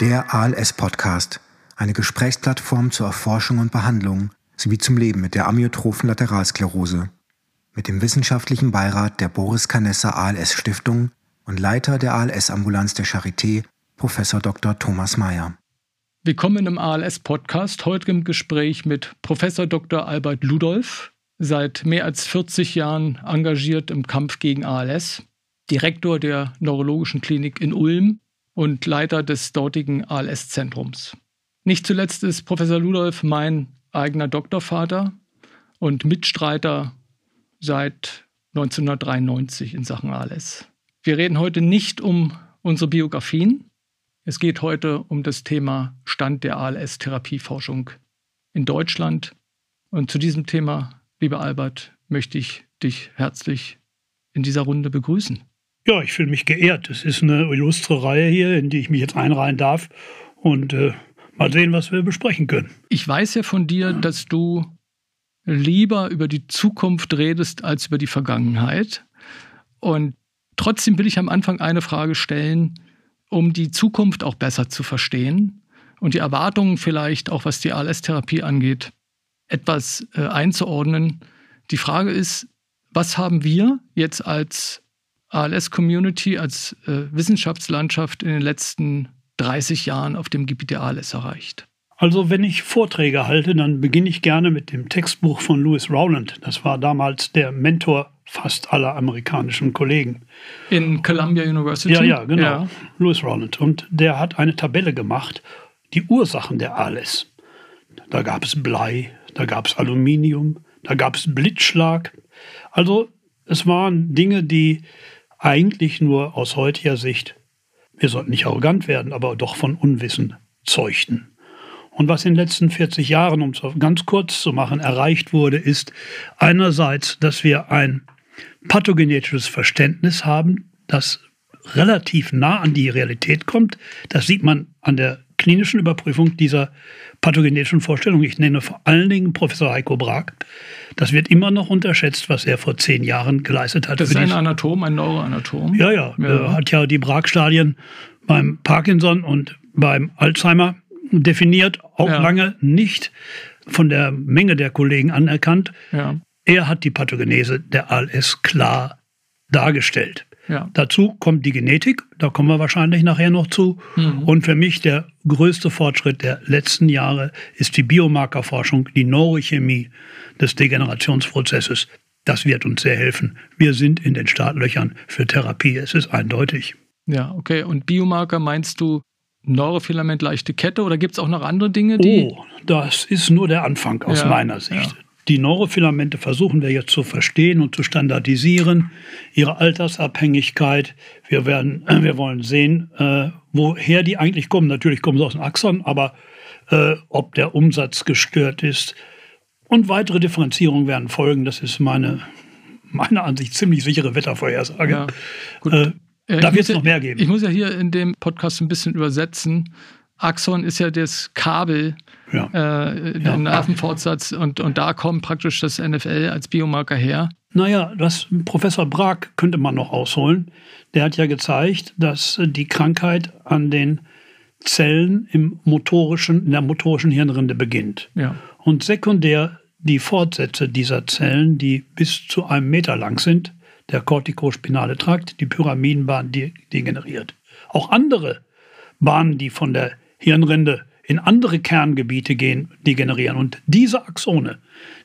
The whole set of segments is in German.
Der ALS-Podcast, eine Gesprächsplattform zur Erforschung und Behandlung sowie zum Leben mit der amyotrophen Lateralsklerose. Mit dem wissenschaftlichen Beirat der Boris Canessa ALS Stiftung und Leiter der ALS-Ambulanz der Charité, Prof. Dr. Thomas Mayer. Willkommen im ALS-Podcast, heute im Gespräch mit Prof. Dr. Albert Ludolf, seit mehr als 40 Jahren engagiert im Kampf gegen ALS, Direktor der Neurologischen Klinik in Ulm und Leiter des dortigen ALS-Zentrums. Nicht zuletzt ist Professor Ludolf mein eigener Doktorvater und Mitstreiter seit 1993 in Sachen ALS. Wir reden heute nicht um unsere Biografien. Es geht heute um das Thema Stand der ALS-Therapieforschung in Deutschland. Und zu diesem Thema, lieber Albert, möchte ich dich herzlich in dieser Runde begrüßen. Ja, ich fühle mich geehrt. Es ist eine illustre Reihe hier, in die ich mich jetzt einreihen darf. Und äh, mal sehen, was wir besprechen können. Ich weiß ja von dir, dass du lieber über die Zukunft redest als über die Vergangenheit. Und trotzdem will ich am Anfang eine Frage stellen, um die Zukunft auch besser zu verstehen und die Erwartungen vielleicht auch, was die ALS-Therapie angeht, etwas äh, einzuordnen. Die Frage ist, was haben wir jetzt als ALS-Community, als äh, Wissenschaftslandschaft in den letzten 30 Jahren auf dem Gebiet der ALS erreicht? Also wenn ich Vorträge halte, dann beginne ich gerne mit dem Textbuch von Lewis Rowland. Das war damals der Mentor fast aller amerikanischen Kollegen. In Columbia University? Ja, ja, genau. Ja. Lewis Rowland. Und der hat eine Tabelle gemacht, die Ursachen der ALS. Da gab es Blei, da gab es Aluminium, da gab es Blitzschlag. Also es waren Dinge, die eigentlich nur aus heutiger Sicht, wir sollten nicht arrogant werden, aber doch von Unwissen zeugten. Und was in den letzten 40 Jahren, um es ganz kurz zu machen, erreicht wurde, ist einerseits, dass wir ein pathogenetisches Verständnis haben, das relativ nah an die Realität kommt. Das sieht man an der klinischen Überprüfung dieser pathogenetischen Vorstellung. Ich nenne vor allen Dingen Professor Heiko Brag. Das wird immer noch unterschätzt, was er vor zehn Jahren geleistet hat. Das ist ein Anatom, ein Neuroanatom. Ja, ja. ja. Er hat ja die Brag-Stadien beim Parkinson und beim Alzheimer definiert, auch ja. lange nicht von der Menge der Kollegen anerkannt. Ja. Er hat die Pathogenese der ALS klar dargestellt. Ja. Dazu kommt die Genetik, da kommen wir wahrscheinlich nachher noch zu. Mhm. Und für mich der größte Fortschritt der letzten Jahre ist die Biomarkerforschung, die Neurochemie des Degenerationsprozesses. Das wird uns sehr helfen. Wir sind in den Startlöchern für Therapie, es ist eindeutig. Ja, okay. Und Biomarker meinst du Neurofilament leichte Kette oder gibt es auch noch andere Dinge? Die oh, das ist nur der Anfang aus ja, meiner Sicht. Ja. Die Neurofilamente versuchen wir jetzt zu verstehen und zu standardisieren, ihre Altersabhängigkeit. Wir, werden, äh, wir wollen sehen, äh, woher die eigentlich kommen. Natürlich kommen sie aus dem Axon, aber äh, ob der Umsatz gestört ist. Und weitere Differenzierungen werden folgen. Das ist meine, meiner Ansicht ziemlich sichere Wettervorhersage. Ja, gut. Äh, äh, da wird es noch mehr geben. Ich muss ja hier in dem Podcast ein bisschen übersetzen. Axon ist ja das Kabel, ja. äh, der ja. Nervenfortsatz und, und da kommt praktisch das NFL als Biomarker her. Naja, das Professor Brag könnte man noch ausholen. Der hat ja gezeigt, dass die Krankheit an den Zellen im motorischen, in der motorischen Hirnrinde beginnt. Ja. Und sekundär die Fortsätze dieser Zellen, die bis zu einem Meter lang sind, der kortikospinale Trakt, die Pyramidenbahn degeneriert. Auch andere Bahnen, die von der Hirnrinde in andere Kerngebiete gehen, degenerieren. Und diese Axone,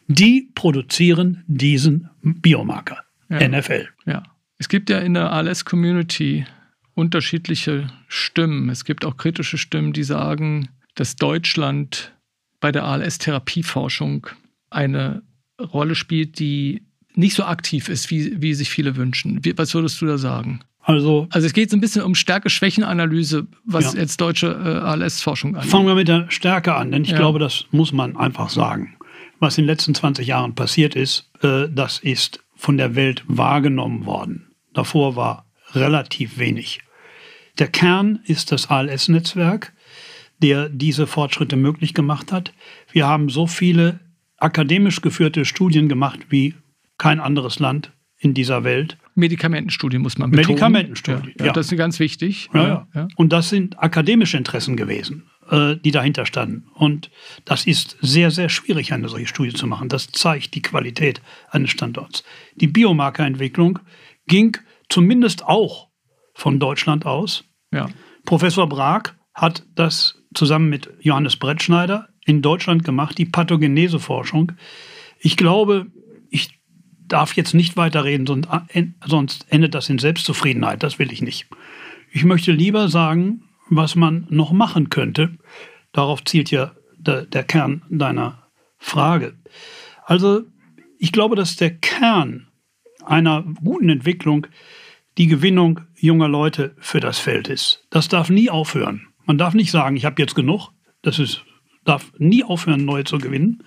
die produzieren diesen Biomarker, ja. NFL. Ja. Es gibt ja in der ALS-Community unterschiedliche Stimmen. Es gibt auch kritische Stimmen, die sagen, dass Deutschland bei der ALS-Therapieforschung eine Rolle spielt, die nicht so aktiv ist, wie, wie sich viele wünschen. Wie, was würdest du da sagen? Also, also es geht so ein bisschen um Stärke-Schwächen-Analyse, was ja. jetzt deutsche äh, ALS-Forschung angeht. Fangen wir mit der Stärke an, denn ich ja. glaube, das muss man einfach sagen. Was in den letzten 20 Jahren passiert ist, äh, das ist von der Welt wahrgenommen worden. Davor war relativ wenig. Der Kern ist das ALS-Netzwerk, der diese Fortschritte möglich gemacht hat. Wir haben so viele akademisch geführte Studien gemacht wie kein anderes Land in dieser Welt. Medikamentenstudien muss man betonen. Medikamentenstudien, ja, ja. Das ist ganz wichtig. Ja, ja. Und das sind akademische Interessen gewesen, äh, die dahinter standen. Und das ist sehr, sehr schwierig, eine solche Studie zu machen. Das zeigt die Qualität eines Standorts. Die Biomarkerentwicklung ging zumindest auch von Deutschland aus. Ja. Professor Brag hat das zusammen mit Johannes Brettschneider in Deutschland gemacht, die Pathogeneseforschung. Ich glaube, ich darf jetzt nicht weiterreden, sonst endet das in Selbstzufriedenheit. Das will ich nicht. Ich möchte lieber sagen, was man noch machen könnte. Darauf zielt ja der, der Kern deiner Frage. Also, ich glaube, dass der Kern einer guten Entwicklung die Gewinnung junger Leute für das Feld ist. Das darf nie aufhören. Man darf nicht sagen, ich habe jetzt genug. Das ist, darf nie aufhören, neue zu gewinnen.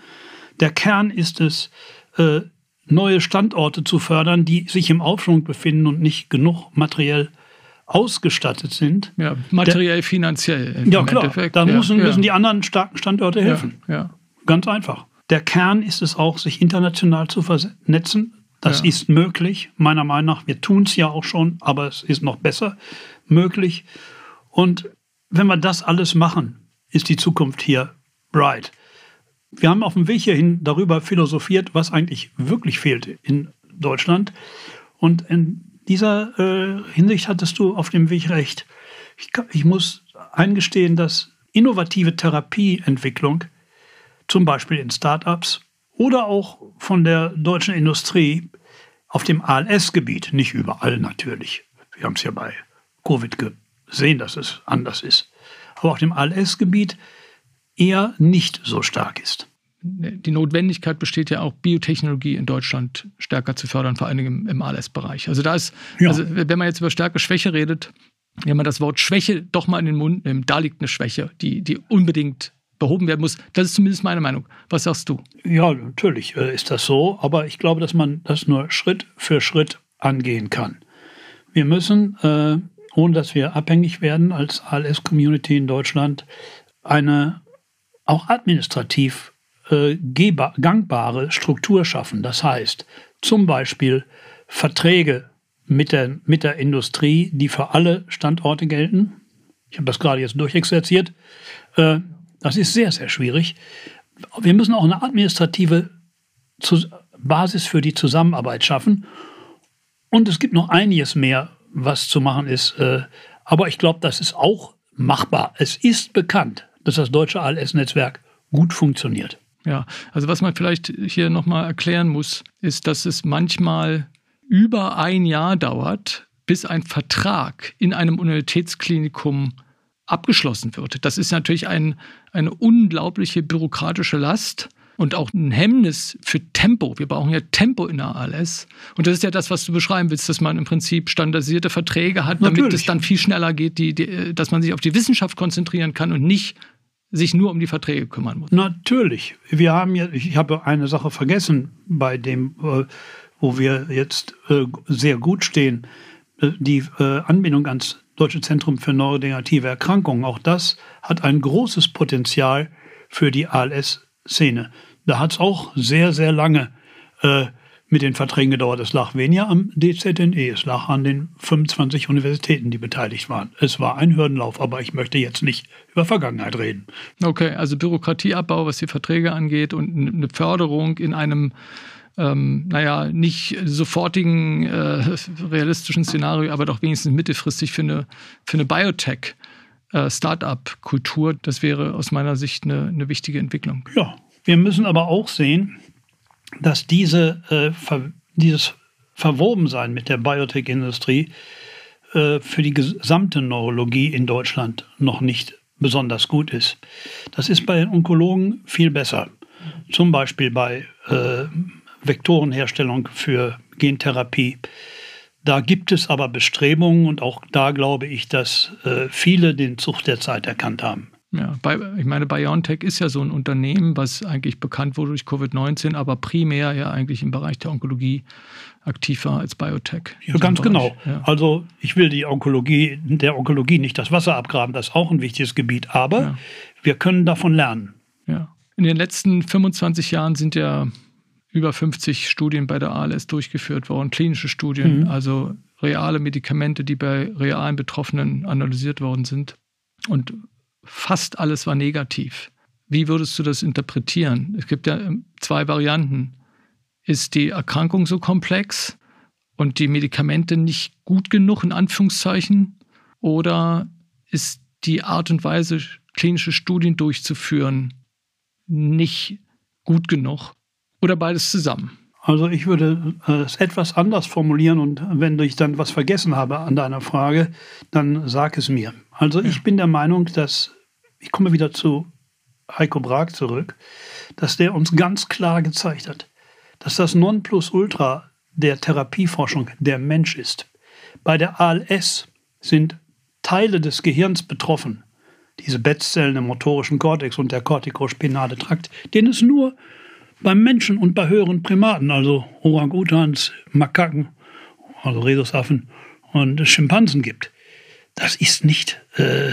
Der Kern ist es, äh, neue Standorte zu fördern, die sich im Aufschwung befinden und nicht genug materiell ausgestattet sind. Ja, materiell, finanziell. Ja, klar. Endeffekt. Da müssen, ja. müssen die anderen starken Standorte helfen. Ja, ja. Ganz einfach. Der Kern ist es auch, sich international zu vernetzen. Das ja. ist möglich, meiner Meinung nach. Wir tun es ja auch schon, aber es ist noch besser möglich. Und wenn wir das alles machen, ist die Zukunft hier bright. Wir haben auf dem Weg hierhin darüber philosophiert, was eigentlich wirklich fehlt in Deutschland. Und in dieser äh, Hinsicht hattest du auf dem Weg recht. Ich, ich muss eingestehen, dass innovative Therapieentwicklung, zum Beispiel in Startups oder auch von der deutschen Industrie auf dem ALS-Gebiet, nicht überall natürlich. Wir haben es ja bei Covid gesehen, dass es anders ist. Aber auf dem ALS-Gebiet eher nicht so stark ist. Die Notwendigkeit besteht ja auch, Biotechnologie in Deutschland stärker zu fördern, vor allem im, im ALS-Bereich. Also da ist, ja. also wenn man jetzt über Stärke, Schwäche redet, wenn man das Wort Schwäche doch mal in den Mund nimmt, da liegt eine Schwäche, die, die unbedingt behoben werden muss. Das ist zumindest meine Meinung. Was sagst du? Ja, natürlich äh, ist das so, aber ich glaube, dass man das nur Schritt für Schritt angehen kann. Wir müssen, äh, ohne dass wir abhängig werden als ALS-Community in Deutschland, eine auch administrativ äh, gangbare Struktur schaffen. Das heißt, zum Beispiel Verträge mit der, mit der Industrie, die für alle Standorte gelten. Ich habe das gerade jetzt durchexerziert. Äh, das ist sehr, sehr schwierig. Wir müssen auch eine administrative Basis für die Zusammenarbeit schaffen. Und es gibt noch einiges mehr, was zu machen ist. Äh, aber ich glaube, das ist auch machbar. Es ist bekannt, dass das deutsche ALS-Netzwerk gut funktioniert. Ja, also was man vielleicht hier nochmal erklären muss, ist, dass es manchmal über ein Jahr dauert, bis ein Vertrag in einem Universitätsklinikum abgeschlossen wird. Das ist natürlich ein, eine unglaubliche bürokratische Last und auch ein Hemmnis für Tempo. Wir brauchen ja Tempo in der ALS. Und das ist ja das, was du beschreiben willst, dass man im Prinzip standardisierte Verträge hat, damit Natürlich. es dann viel schneller geht, die, die, dass man sich auf die Wissenschaft konzentrieren kann und nicht sich nur um die Verträge kümmern muss. Natürlich. Wir haben ja, ich habe eine Sache vergessen bei dem, äh, wo wir jetzt äh, sehr gut stehen, äh, die Anbindung ans Deutsche Zentrum für neurodegenerative Erkrankungen. Auch das hat ein großes Potenzial für die ALS-Szene. Da hat es auch sehr, sehr lange äh, mit den Verträgen gedauert. Es lag weniger am DZNE, es lag an den 25 Universitäten, die beteiligt waren. Es war ein Hürdenlauf, aber ich möchte jetzt nicht über Vergangenheit reden. Okay, also Bürokratieabbau, was die Verträge angeht und eine Förderung in einem ähm, naja, nicht sofortigen äh, realistischen Szenario, aber doch wenigstens mittelfristig für eine, für eine Biotech. Äh, Start-up-Kultur, das wäre aus meiner Sicht eine, eine wichtige Entwicklung. Ja, wir müssen aber auch sehen, dass diese, äh, ver dieses Verwobensein mit der Biotech-Industrie äh, für die gesamte Neurologie in Deutschland noch nicht besonders gut ist. Das ist bei den Onkologen viel besser. Zum Beispiel bei äh, Vektorenherstellung für Gentherapie. Da gibt es aber Bestrebungen und auch da glaube ich, dass äh, viele den Zug der Zeit erkannt haben. Ja, bei, ich meine, BioNTech ist ja so ein Unternehmen, was eigentlich bekannt wurde durch Covid-19, aber primär ja eigentlich im Bereich der Onkologie aktiv war als Biotech. Ja, ganz genau. Ja. Also ich will die Onkologie, der Onkologie nicht das Wasser abgraben, das ist auch ein wichtiges Gebiet, aber ja. wir können davon lernen. Ja. In den letzten 25 Jahren sind ja über 50 Studien bei der ALS durchgeführt worden, klinische Studien, mhm. also reale Medikamente, die bei realen Betroffenen analysiert worden sind. Und fast alles war negativ. Wie würdest du das interpretieren? Es gibt ja ähm, zwei Varianten. Ist die Erkrankung so komplex und die Medikamente nicht gut genug, in Anführungszeichen? Oder ist die Art und Weise, klinische Studien durchzuführen, nicht gut genug? Oder beides zusammen? Also ich würde äh, es etwas anders formulieren und wenn ich dann was vergessen habe an deiner Frage, dann sag es mir. Also ja. ich bin der Meinung, dass, ich komme wieder zu Heiko Brag zurück, dass der uns ganz klar gezeigt hat, dass das Nonplusultra der Therapieforschung der Mensch ist. Bei der ALS sind Teile des Gehirns betroffen, diese Bettzellen im motorischen Kortex und der kortikospinale Trakt, den es nur beim Menschen und bei höheren Primaten, also Orang-Utans, Makaken, also Rhesusaffen und Schimpansen gibt. Das ist nicht äh,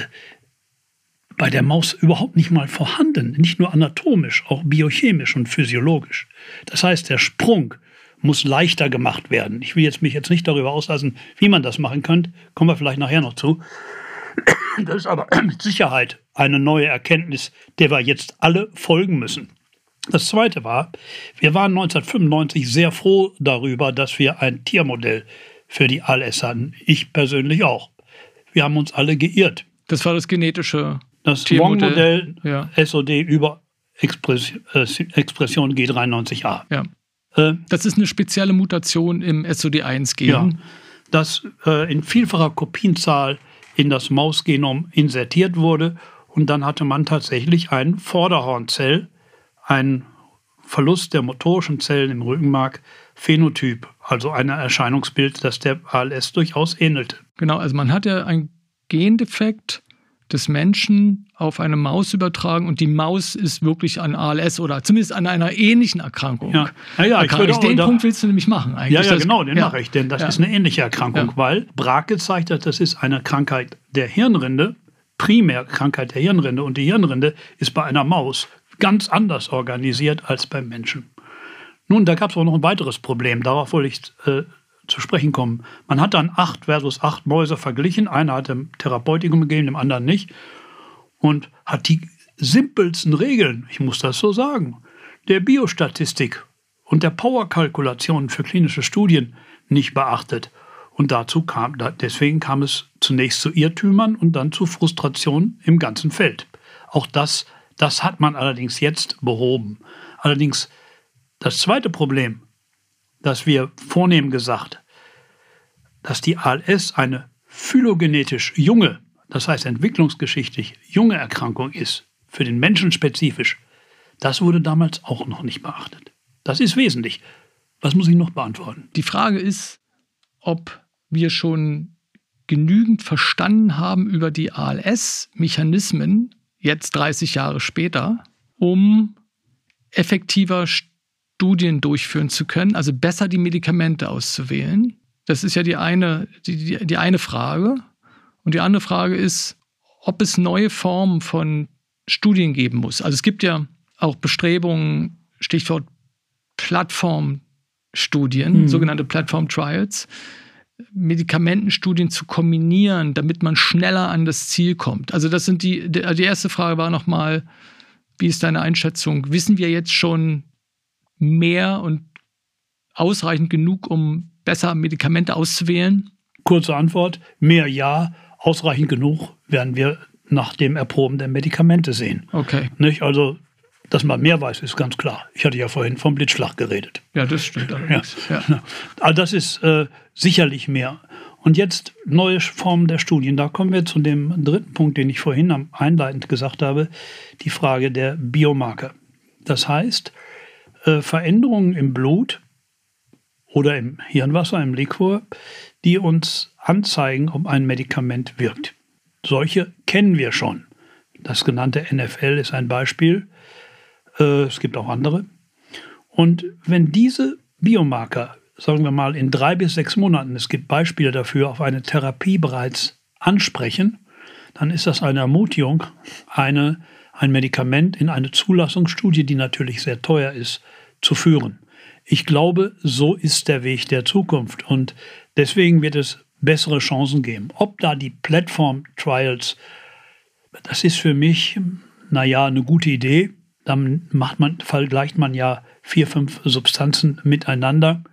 bei der Maus überhaupt nicht mal vorhanden, nicht nur anatomisch, auch biochemisch und physiologisch. Das heißt, der Sprung muss leichter gemacht werden. Ich will jetzt mich jetzt nicht darüber auslassen, wie man das machen könnte, kommen wir vielleicht nachher noch zu. Das ist aber mit Sicherheit eine neue Erkenntnis, der wir jetzt alle folgen müssen. Das Zweite war, wir waren 1995 sehr froh darüber, dass wir ein Tiermodell für die ALS hatten. Ich persönlich auch. Wir haben uns alle geirrt. Das war das genetische das Wong-Modell ja. SOD über Expression, äh, Expression G93A. Ja. Äh, das ist eine spezielle Mutation im SOD1-Gen. Ja, das äh, in vielfacher Kopienzahl in das Mausgenom insertiert wurde und dann hatte man tatsächlich ein Vorderhornzell, ein Verlust der motorischen Zellen im Rückenmark, Phänotyp, also ein Erscheinungsbild, das der ALS durchaus ähnelte. Genau, also man hat ja einen Gendefekt des Menschen auf eine Maus übertragen und die Maus ist wirklich an ALS oder zumindest an einer ähnlichen Erkrankung. Ja, ja, ja ich würde den Punkt willst du nämlich machen eigentlich. Ja, ja, genau, den ja. mache ich, denn das ja. ist eine ähnliche Erkrankung, weil Brag gezeigt hat, das ist eine Krankheit der Hirnrinde, Primärkrankheit der Hirnrinde und die Hirnrinde ist bei einer Maus ganz anders organisiert als beim Menschen. Nun, da gab es auch noch ein weiteres Problem, darauf wollte ich äh, zu sprechen kommen. Man hat dann acht versus acht Mäuse verglichen. Einer hat dem Therapeutikum gegeben, dem anderen nicht. Und hat die simpelsten Regeln, ich muss das so sagen, der Biostatistik und der Powerkalkulation für klinische Studien nicht beachtet. Und dazu kam, deswegen kam es zunächst zu Irrtümern und dann zu Frustration im ganzen Feld. Auch das, das hat man allerdings jetzt behoben. Allerdings das zweite Problem, das wir vornehm gesagt dass die ALS eine phylogenetisch junge, das heißt entwicklungsgeschichtlich junge Erkrankung ist, für den Menschen spezifisch, das wurde damals auch noch nicht beachtet. Das ist wesentlich. Was muss ich noch beantworten? Die Frage ist, ob wir schon genügend verstanden haben über die ALS-Mechanismen, jetzt 30 Jahre später, um effektiver Studien durchführen zu können, also besser die Medikamente auszuwählen das ist ja die eine, die, die, die eine Frage. Und die andere Frage ist, ob es neue Formen von Studien geben muss. Also es gibt ja auch Bestrebungen, Stichwort Plattformstudien, mhm. sogenannte Platform Trials, Medikamentenstudien zu kombinieren, damit man schneller an das Ziel kommt. Also das sind die, die erste Frage war nochmal, wie ist deine Einschätzung? Wissen wir jetzt schon mehr und ausreichend genug, um besser Medikamente auszuwählen? Kurze Antwort, mehr ja, ausreichend genug werden wir nach dem Erproben der Medikamente sehen. Okay. Nicht? Also, dass man mehr weiß, ist ganz klar. Ich hatte ja vorhin vom Blitzschlag geredet. Ja, das stimmt allerdings. Ja. Ja. Also das ist äh, sicherlich mehr. Und jetzt neue Formen der Studien. Da kommen wir zu dem dritten Punkt, den ich vorhin einleitend gesagt habe, die Frage der Biomarker. Das heißt, äh, Veränderungen im Blut oder im Hirnwasser, im Liquor, die uns anzeigen, ob ein Medikament wirkt. Solche kennen wir schon. Das genannte NFL ist ein Beispiel. Äh, es gibt auch andere. Und wenn diese Biomarker, sagen wir mal, in drei bis sechs Monaten, es gibt Beispiele dafür, auf eine Therapie bereits ansprechen, dann ist das eine Ermutigung, eine, ein Medikament in eine Zulassungsstudie, die natürlich sehr teuer ist, zu führen. Ich glaube, so ist der Weg der Zukunft und deswegen wird es bessere Chancen geben. Ob da die Platform Trials, das ist für mich, naja, eine gute Idee. Dann macht man, vergleicht man ja vier, fünf Substanzen miteinander.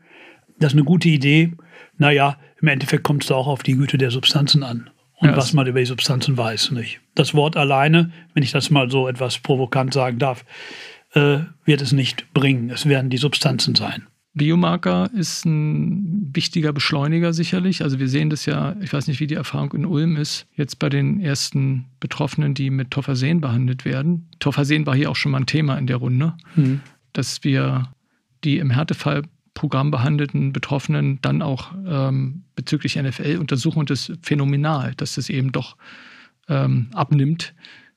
Das ist eine gute Idee. Naja, im Endeffekt kommt es da auch auf die Güte der Substanzen an und ja, was man über die Substanzen weiß. Nicht? Das Wort alleine, wenn ich das mal so etwas provokant sagen darf, äh, wird es nicht bringen. Es werden die Substanzen sein. Biomarker ist ein wichtiger Beschleuniger sicherlich. Also wir sehen das ja, ich weiß nicht, wie die Erfahrung in Ulm ist, jetzt bei den ersten Betroffenen, die mit Tophasen behandelt werden. Tophasen war hier auch schon mal ein Thema in der Runde, mhm. dass wir die im Härtefallprogramm behandelten Betroffenen dann auch ähm, bezüglich NFL untersuchen und das phänomenal, dass das eben doch ähm, abnimmt,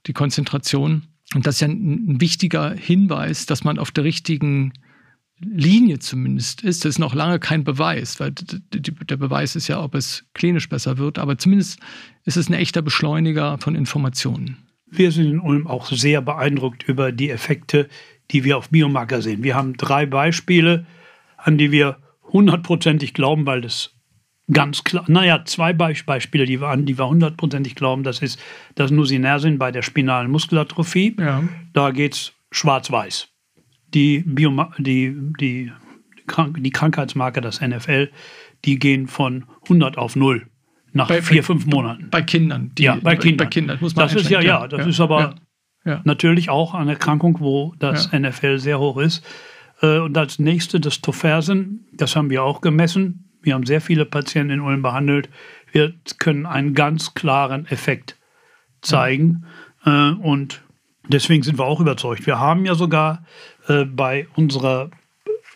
die Konzentration. Und das ist ja ein, ein wichtiger Hinweis, dass man auf der richtigen Linie zumindest ist. Das ist noch lange kein Beweis, weil der Beweis ist ja, ob es klinisch besser wird, aber zumindest ist es ein echter Beschleuniger von Informationen. Wir sind in Ulm auch sehr beeindruckt über die Effekte, die wir auf Biomarker sehen. Wir haben drei Beispiele, an die wir hundertprozentig glauben, weil das ganz klar, naja, zwei Beispiele, die wir an, die wir hundertprozentig glauben, das ist das Nusinersin bei der spinalen Muskelatrophie. Ja. Da geht es schwarz-weiß die, Bioma die, die, die Krankheitsmarke, das NFL, die gehen von 100 auf 0 nach bei, vier, fünf Monaten. Bei Kindern. Die, ja, bei Kindern. Bei Kindern muss man das ist ja, ja, das ja, ist aber ja, natürlich auch eine Erkrankung, wo das NFL sehr hoch ist. Äh, und als nächste das Tofersen, das haben wir auch gemessen. Wir haben sehr viele Patienten in Ulm behandelt. Wir können einen ganz klaren Effekt zeigen. Äh, und deswegen sind wir auch überzeugt. Wir haben ja sogar äh, bei unserer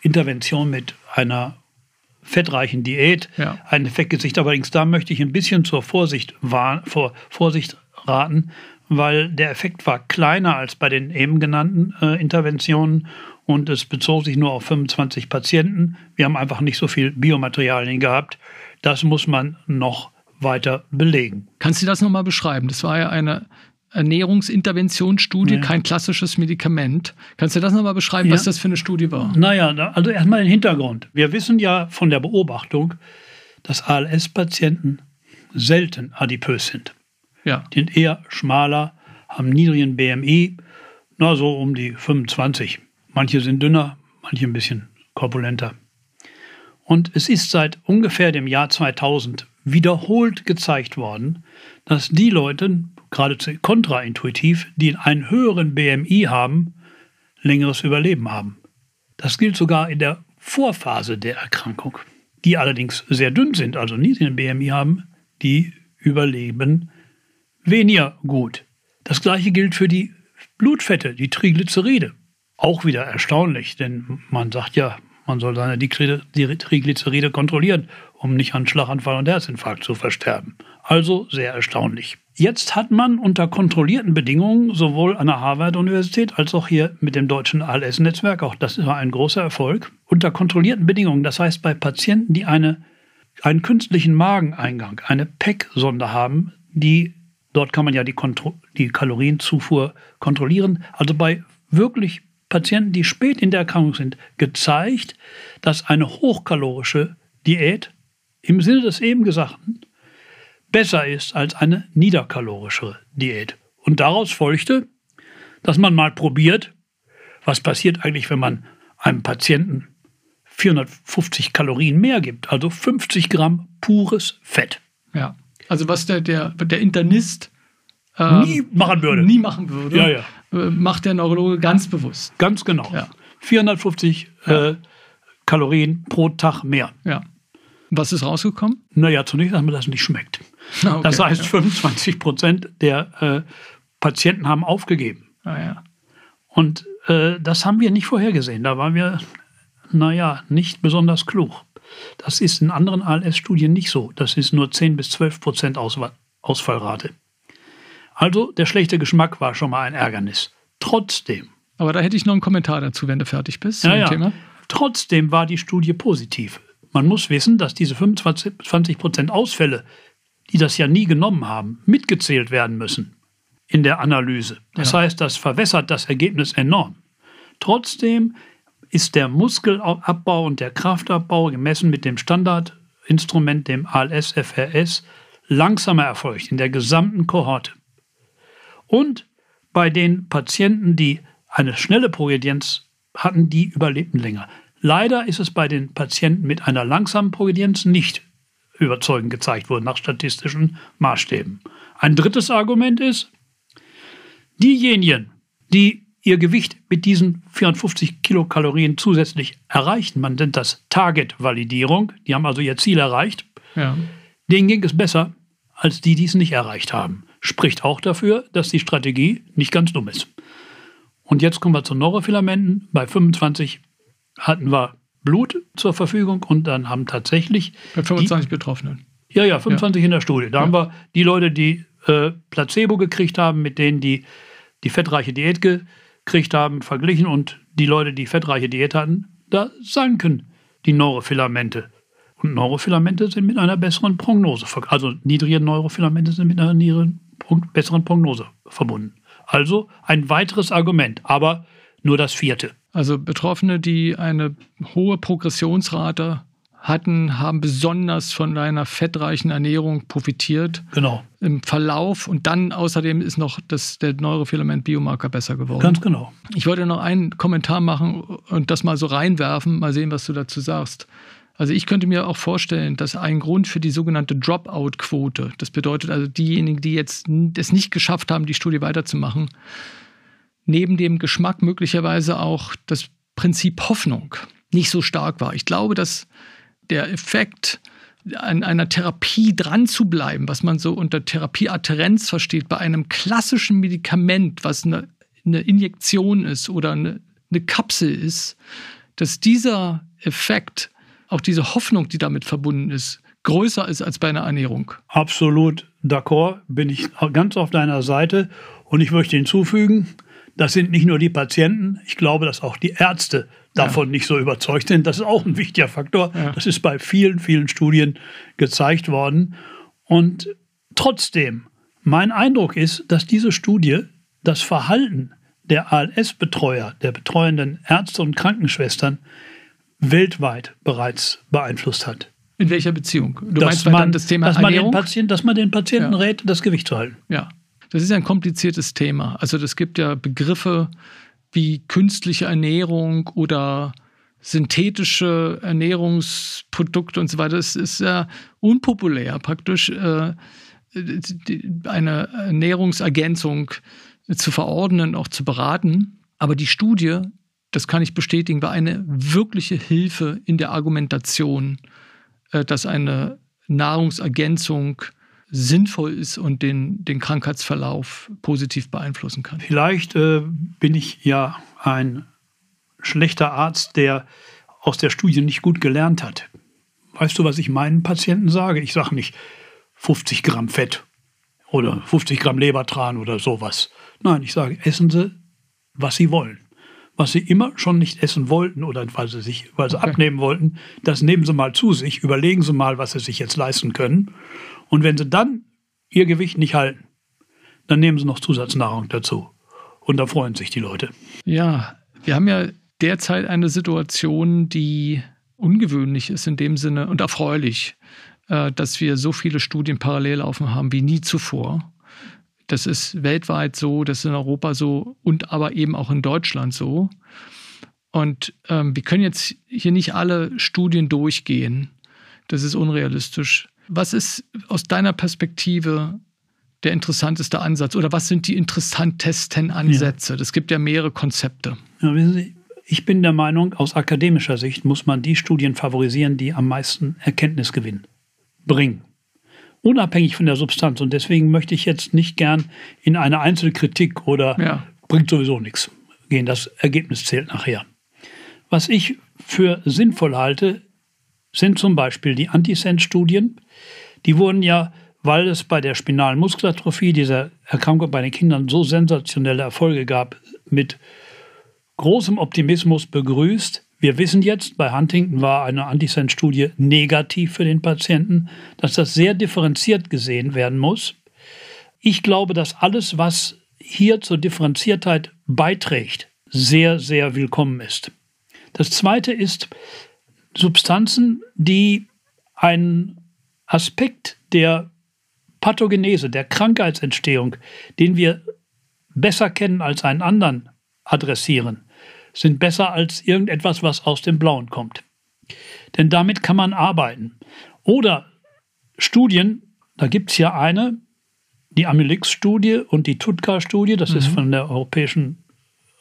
Intervention mit einer fettreichen Diät ja. einen Effekt gesicht. Allerdings da möchte ich ein bisschen zur Vorsicht, vor Vorsicht raten, weil der Effekt war kleiner als bei den eben genannten äh, Interventionen und es bezog sich nur auf 25 Patienten. Wir haben einfach nicht so viel Biomaterialien gehabt. Das muss man noch weiter belegen. Kannst du das nochmal beschreiben? Das war ja eine Ernährungsinterventionsstudie, ja. kein klassisches Medikament. Kannst du das nochmal beschreiben, ja. was das für eine Studie war? Naja, also erstmal den Hintergrund. Wir wissen ja von der Beobachtung, dass ALS-Patienten selten adipös sind. Ja. Die sind eher schmaler, haben niedrigen BMI, na so um die 25. Manche sind dünner, manche ein bisschen korpulenter. Und es ist seit ungefähr dem Jahr 2000 wiederholt gezeigt worden, dass die Leute, geradezu kontraintuitiv, die einen höheren BMI haben, längeres Überleben haben. Das gilt sogar in der Vorphase der Erkrankung. Die allerdings sehr dünn sind, also niedrigen BMI haben, die überleben weniger gut. Das gleiche gilt für die Blutfette, die Triglyceride. Auch wieder erstaunlich, denn man sagt ja, man soll seine Triglyceride kontrollieren, um nicht an Schlaganfall und Herzinfarkt zu versterben. Also sehr erstaunlich. Jetzt hat man unter kontrollierten Bedingungen sowohl an der Harvard-Universität als auch hier mit dem deutschen ALS-Netzwerk, auch das war ein großer Erfolg, unter kontrollierten Bedingungen, das heißt bei Patienten, die eine, einen künstlichen Mageneingang, eine PEC-Sonde haben, die dort kann man ja die, Kontro die Kalorienzufuhr kontrollieren, also bei wirklich Patienten, die spät in der Erkrankung sind, gezeigt, dass eine hochkalorische Diät im Sinne des eben Gesagten besser ist als eine niederkalorische Diät. Und daraus folgte, dass man mal probiert, was passiert eigentlich, wenn man einem Patienten 450 Kalorien mehr gibt, also 50 Gramm pures Fett. Ja, also was der, der, der Internist ähm, nie machen würde. Nie machen würde, ja, ja. Äh, macht der Neurologe ganz bewusst. Ganz genau. Ja. 450 ja. Äh, Kalorien pro Tag mehr. Ja. Was ist rausgekommen? Naja, zunächst einmal, dass es nicht schmeckt. Okay, das heißt, ja. 25 Prozent der äh, Patienten haben aufgegeben. Ah, ja. Und äh, das haben wir nicht vorhergesehen. Da waren wir, naja, nicht besonders klug. Das ist in anderen ALS-Studien nicht so. Das ist nur 10 bis 12 Prozent Ausfallrate. Also der schlechte Geschmack war schon mal ein Ärgernis. Trotzdem. Aber da hätte ich noch einen Kommentar dazu, wenn du fertig bist. Ja, ja. Thema. Trotzdem war die Studie positiv. Man muss wissen, dass diese 25 Prozent Ausfälle, die das ja nie genommen haben, mitgezählt werden müssen in der Analyse. Das ja. heißt, das verwässert das Ergebnis enorm. Trotzdem ist der Muskelabbau und der Kraftabbau gemessen mit dem Standardinstrument, dem ALS-FRS, langsamer erfolgt in der gesamten Kohorte. Und bei den Patienten, die eine schnelle Progredienz hatten, die überlebten länger. Leider ist es bei den Patienten mit einer langsamen Progredienz nicht überzeugend gezeigt worden nach statistischen Maßstäben. Ein drittes Argument ist, diejenigen, die ihr Gewicht mit diesen 450 Kilokalorien zusätzlich erreichen, man nennt das Target-Validierung, die haben also ihr Ziel erreicht, ja. denen ging es besser als die, die es nicht erreicht haben. Spricht auch dafür, dass die Strategie nicht ganz dumm ist. Und jetzt kommen wir zu Neurofilamenten. Bei 25 hatten wir Blut zur Verfügung und dann haben tatsächlich. Bei 25 die, Betroffenen. Ja, ja, 25 ja. in der Studie. Da ja. haben wir die Leute, die äh, Placebo gekriegt haben, mit denen die die fettreiche Diät gekriegt haben, verglichen und die Leute, die fettreiche Diät hatten, da sanken die Neurofilamente. Und Neurofilamente sind mit einer besseren Prognose, also niedrige Neurofilamente sind mit einer niedrigen, besseren Prognose verbunden. Also ein weiteres Argument, aber nur das vierte. Also Betroffene, die eine hohe Progressionsrate hatten, haben besonders von einer fettreichen Ernährung profitiert. Genau. Im Verlauf und dann außerdem ist noch das, der Neurofilament-Biomarker besser geworden. Ganz genau. Ich wollte noch einen Kommentar machen und das mal so reinwerfen, mal sehen, was du dazu sagst. Also ich könnte mir auch vorstellen, dass ein Grund für die sogenannte Dropout-Quote, das bedeutet also diejenigen, die jetzt es nicht geschafft haben, die Studie weiterzumachen, neben dem Geschmack möglicherweise auch das Prinzip Hoffnung nicht so stark war. Ich glaube, dass der Effekt, an einer Therapie dran zu bleiben, was man so unter Therapieadherenz versteht, bei einem klassischen Medikament, was eine, eine Injektion ist oder eine, eine Kapsel ist, dass dieser Effekt, auch diese Hoffnung, die damit verbunden ist, größer ist als bei einer Ernährung. Absolut d'accord, bin ich ganz auf deiner Seite. Und ich möchte hinzufügen, das sind nicht nur die Patienten, ich glaube, dass auch die Ärzte davon ja. nicht so überzeugt sind. Das ist auch ein wichtiger Faktor. Ja. Das ist bei vielen, vielen Studien gezeigt worden. Und trotzdem, mein Eindruck ist, dass diese Studie das Verhalten der ALS-Betreuer, der betreuenden Ärzte und Krankenschwestern weltweit bereits beeinflusst hat. In welcher Beziehung? Du dass meinst man, das Thema dass man, den Patient, dass man den Patienten ja. rät, das Gewicht zu halten. Ja, das ist ein kompliziertes Thema. Also es gibt ja Begriffe wie künstliche Ernährung oder synthetische Ernährungsprodukte und so weiter. Das ist ja unpopulär, praktisch äh, eine Ernährungsergänzung zu verordnen, auch zu beraten. Aber die Studie, das kann ich bestätigen, war eine wirkliche Hilfe in der Argumentation, äh, dass eine Nahrungsergänzung sinnvoll ist und den, den Krankheitsverlauf positiv beeinflussen kann. Vielleicht äh, bin ich ja ein schlechter Arzt, der aus der Studie nicht gut gelernt hat. Weißt du, was ich meinen Patienten sage? Ich sage nicht 50 Gramm Fett oder 50 Gramm Lebertran oder sowas. Nein, ich sage, essen Sie, was Sie wollen. Was Sie immer schon nicht essen wollten oder weil Sie sich, weil Sie okay. abnehmen wollten, das nehmen Sie mal zu sich, überlegen Sie mal, was Sie sich jetzt leisten können und wenn sie dann ihr Gewicht nicht halten, dann nehmen sie noch Zusatznahrung dazu. Und da freuen sich die Leute. Ja, wir haben ja derzeit eine Situation, die ungewöhnlich ist in dem Sinne und erfreulich, äh, dass wir so viele Studien parallel laufen haben wie nie zuvor. Das ist weltweit so, das ist in Europa so und aber eben auch in Deutschland so. Und ähm, wir können jetzt hier nicht alle Studien durchgehen. Das ist unrealistisch. Was ist aus deiner Perspektive der interessanteste Ansatz oder was sind die interessantesten Ansätze? Es ja. gibt ja mehrere Konzepte. Ja, ich bin der Meinung, aus akademischer Sicht muss man die Studien favorisieren, die am meisten Erkenntnisgewinn bringen. Unabhängig von der Substanz. Und deswegen möchte ich jetzt nicht gern in eine Einzelkritik oder ja. bringt sowieso nichts gehen. Das Ergebnis zählt nachher. Was ich für sinnvoll halte, sind zum Beispiel die Antisense-Studien. Die wurden ja, weil es bei der spinalen Muskelatrophie, dieser Erkrankung bei den Kindern, so sensationelle Erfolge gab, mit großem Optimismus begrüßt. Wir wissen jetzt, bei Huntington war eine Antisense-Studie negativ für den Patienten, dass das sehr differenziert gesehen werden muss. Ich glaube, dass alles, was hier zur Differenziertheit beiträgt, sehr, sehr willkommen ist. Das zweite ist Substanzen, die einen Aspekt der Pathogenese, der Krankheitsentstehung, den wir besser kennen als einen anderen, adressieren, sind besser als irgendetwas, was aus dem Blauen kommt. Denn damit kann man arbeiten. Oder Studien, da gibt es ja eine, die Amylix-Studie und die Tutka-Studie, das mhm. ist von der Europäischen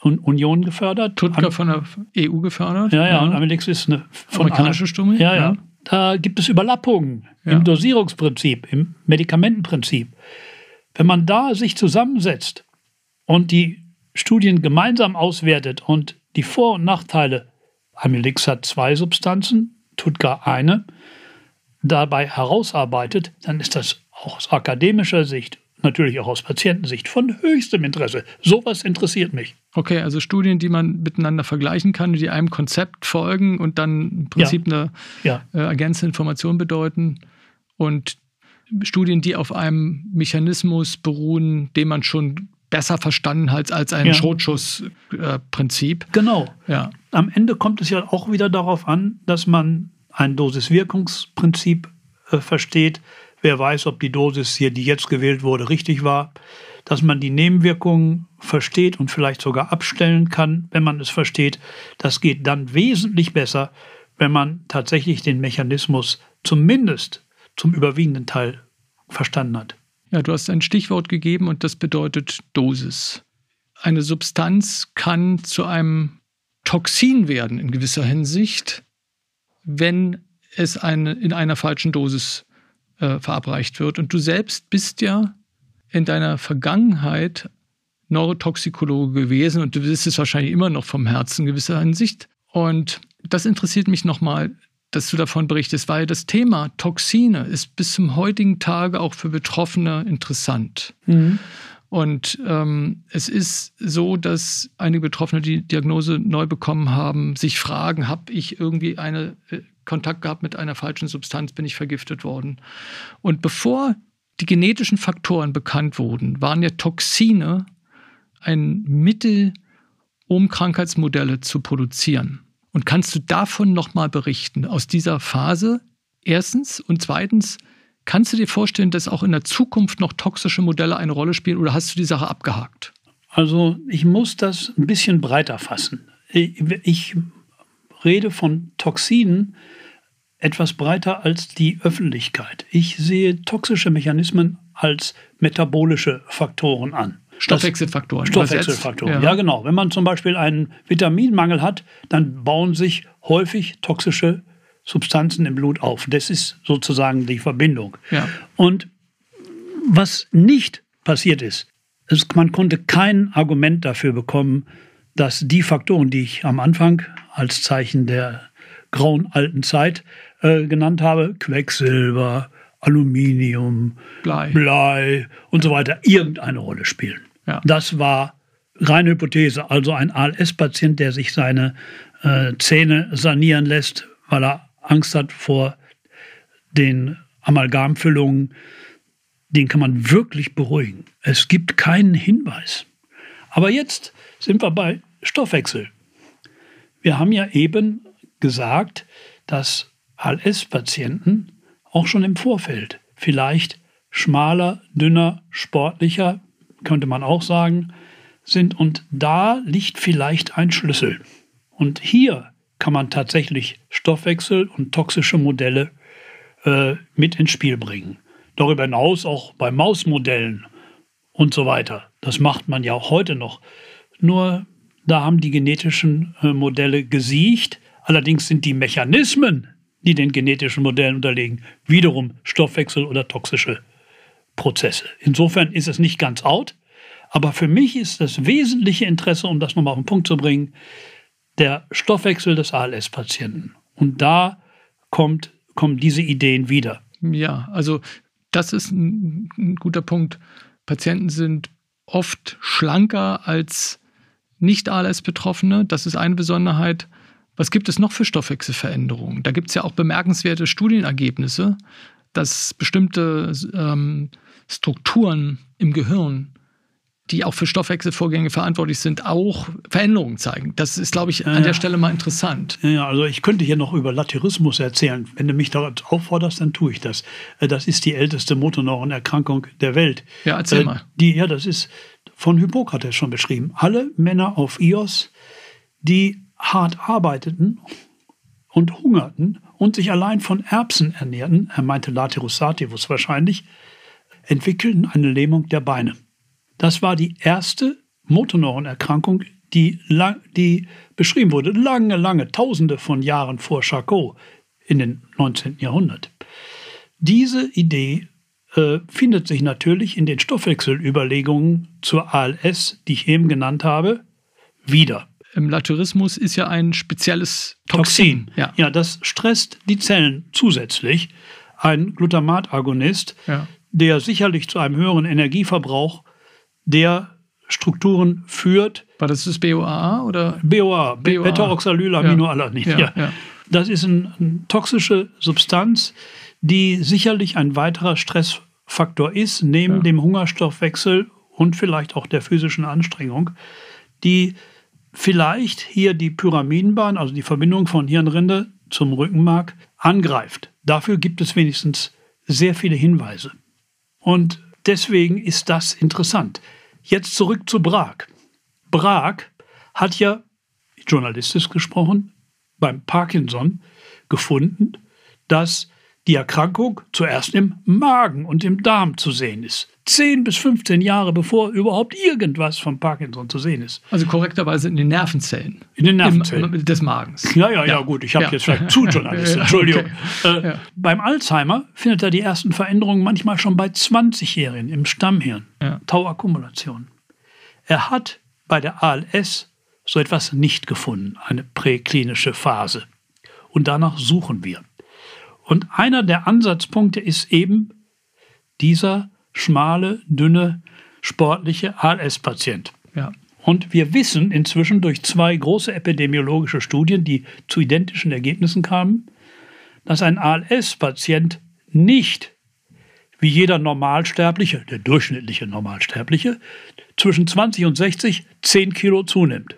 Union gefördert. Tutka von der EU gefördert? Ja, ja, ja. und Amylix ist eine amerikanische Studie. Ja, ja, ja. Da gibt es Überlappungen ja. im Dosierungsprinzip, im Medikamentenprinzip. Wenn man da sich zusammensetzt und die Studien gemeinsam auswertet und die Vor- und Nachteile, Amylix hat zwei Substanzen, Tutka eine, dabei herausarbeitet, dann ist das auch aus akademischer Sicht natürlich auch aus Patientensicht von höchstem Interesse. Sowas interessiert mich. Okay, also Studien, die man miteinander vergleichen kann, die einem Konzept folgen und dann im Prinzip ja. eine ja. Äh, ergänzende Information bedeuten und Studien, die auf einem Mechanismus beruhen, den man schon besser verstanden hat als ein ja. Schrotschuss-Prinzip. genau. Ja. Am Ende kommt es ja auch wieder darauf an, dass man ein Dosis-Wirkungsprinzip äh, versteht, Wer weiß, ob die Dosis hier, die jetzt gewählt wurde, richtig war. Dass man die Nebenwirkungen versteht und vielleicht sogar abstellen kann, wenn man es versteht. Das geht dann wesentlich besser, wenn man tatsächlich den Mechanismus zumindest zum überwiegenden Teil verstanden hat. Ja, du hast ein Stichwort gegeben und das bedeutet Dosis. Eine Substanz kann zu einem Toxin werden in gewisser Hinsicht, wenn es eine, in einer falschen Dosis äh, verabreicht wird. Und du selbst bist ja in deiner Vergangenheit Neurotoxikologe gewesen und du bist es wahrscheinlich immer noch vom Herzen in gewisser Hinsicht. Und das interessiert mich nochmal, dass du davon berichtest, weil das Thema Toxine ist bis zum heutigen Tage auch für Betroffene interessant. Mhm. Und ähm, es ist so, dass einige Betroffene, die Diagnose neu bekommen haben, sich fragen, habe ich irgendwie eine äh, Kontakt gehabt mit einer falschen Substanz, bin ich vergiftet worden. Und bevor die genetischen Faktoren bekannt wurden, waren ja Toxine ein Mittel, um Krankheitsmodelle zu produzieren. Und kannst du davon nochmal berichten, aus dieser Phase? Erstens. Und zweitens, kannst du dir vorstellen, dass auch in der Zukunft noch toxische Modelle eine Rolle spielen oder hast du die Sache abgehakt? Also ich muss das ein bisschen breiter fassen. Ich rede von Toxinen etwas breiter als die Öffentlichkeit. Ich sehe toxische Mechanismen als metabolische Faktoren an. Stoffwechselfaktoren. Stoffwechselfaktoren, ja. ja. genau. Wenn man zum Beispiel einen Vitaminmangel hat, dann bauen sich häufig toxische Substanzen im Blut auf. Das ist sozusagen die Verbindung. Ja. Und was nicht passiert ist, ist, man konnte kein Argument dafür bekommen, dass die Faktoren, die ich am Anfang als Zeichen der grauen alten Zeit äh, genannt habe, Quecksilber, Aluminium, Blei, Blei und so weiter, irgendeine Rolle spielen. Ja. Das war reine Hypothese. Also ein ALS-Patient, der sich seine äh, Zähne sanieren lässt, weil er Angst hat vor den Amalgamfüllungen, den kann man wirklich beruhigen. Es gibt keinen Hinweis. Aber jetzt sind wir bei Stoffwechsel. Wir haben ja eben gesagt, dass ALS-Patienten auch schon im Vorfeld vielleicht schmaler, dünner, sportlicher, könnte man auch sagen, sind. Und da liegt vielleicht ein Schlüssel. Und hier kann man tatsächlich Stoffwechsel und toxische Modelle äh, mit ins Spiel bringen. Darüber hinaus auch bei Mausmodellen und so weiter. Das macht man ja auch heute noch. Nur da haben die genetischen äh, Modelle gesiegt. Allerdings sind die Mechanismen, die den genetischen Modellen unterliegen, wiederum Stoffwechsel- oder toxische Prozesse. Insofern ist es nicht ganz out. Aber für mich ist das wesentliche Interesse, um das nochmal auf den Punkt zu bringen, der Stoffwechsel des ALS-Patienten. Und da kommt, kommen diese Ideen wieder. Ja, also das ist ein, ein guter Punkt. Patienten sind oft schlanker als nicht-ALS-Betroffene. Das ist eine Besonderheit. Was gibt es noch für Stoffwechselveränderungen? Da gibt es ja auch bemerkenswerte Studienergebnisse, dass bestimmte ähm, Strukturen im Gehirn die auch für Stoffwechselvorgänge verantwortlich sind, auch Veränderungen zeigen. Das ist, glaube ich, an der Stelle mal interessant. Ja, also ich könnte hier noch über Laterismus erzählen. Wenn du mich dort aufforderst, dann tue ich das. Äh, das ist die älteste Motorneuronerkrankung der Welt. Ja, erzähl äh, mal. Die, ja, das ist von Hippokrates schon beschrieben. Alle Männer auf Ios, die hart arbeiteten und hungerten und sich allein von Erbsen ernährten, er meinte Laterus sativus wahrscheinlich, entwickelten eine Lähmung der Beine. Das war die erste Motorneuronerkrankung, die, die beschrieben wurde, lange, lange, tausende von Jahren vor Charcot in den 19. Jahrhundert. Diese Idee äh, findet sich natürlich in den Stoffwechselüberlegungen zur ALS, die ich eben genannt habe, wieder. Im Latourismus ist ja ein spezielles Toxin. Toxin. Ja. ja, das stresst die Zellen zusätzlich. Ein Glutamatargonist, ja. der sicherlich zu einem höheren Energieverbrauch der Strukturen führt. War das das BOAA oder? BOA, BOA. Beta-Oxalylaminoalanin. Ja. Ja, ja. Das ist eine ein toxische Substanz, die sicherlich ein weiterer Stressfaktor ist, neben dem Hungerstoffwechsel und vielleicht auch der physischen Anstrengung, die vielleicht hier die Pyramidenbahn, also die Verbindung von Hirnrinde zum Rückenmark, angreift. Dafür gibt es wenigstens sehr viele Hinweise. Und deswegen ist das interessant. Jetzt zurück zu Brag. Brag hat ja, journalistisch gesprochen, beim Parkinson gefunden, dass die Erkrankung zuerst im Magen und im Darm zu sehen ist. 10 bis 15 Jahre bevor überhaupt irgendwas von Parkinson zu sehen ist. Also korrekterweise in den Nervenzellen. In den Nervenzellen. Im, des Magens. Ja, ja, ja, ja gut. Ich habe ja. jetzt vielleicht zu Journalist. Entschuldigung. Okay. Äh, beim Alzheimer findet er die ersten Veränderungen manchmal schon bei 20-Jährigen im Stammhirn. Tauakkumulation. Er hat bei der ALS so etwas nicht gefunden, eine präklinische Phase. Und danach suchen wir. Und einer der Ansatzpunkte ist eben dieser schmale, dünne, sportliche ALS-Patient. Ja. Und wir wissen inzwischen durch zwei große epidemiologische Studien, die zu identischen Ergebnissen kamen, dass ein ALS-Patient nicht wie jeder Normalsterbliche, der durchschnittliche Normalsterbliche, zwischen 20 und 60 10 Kilo zunimmt.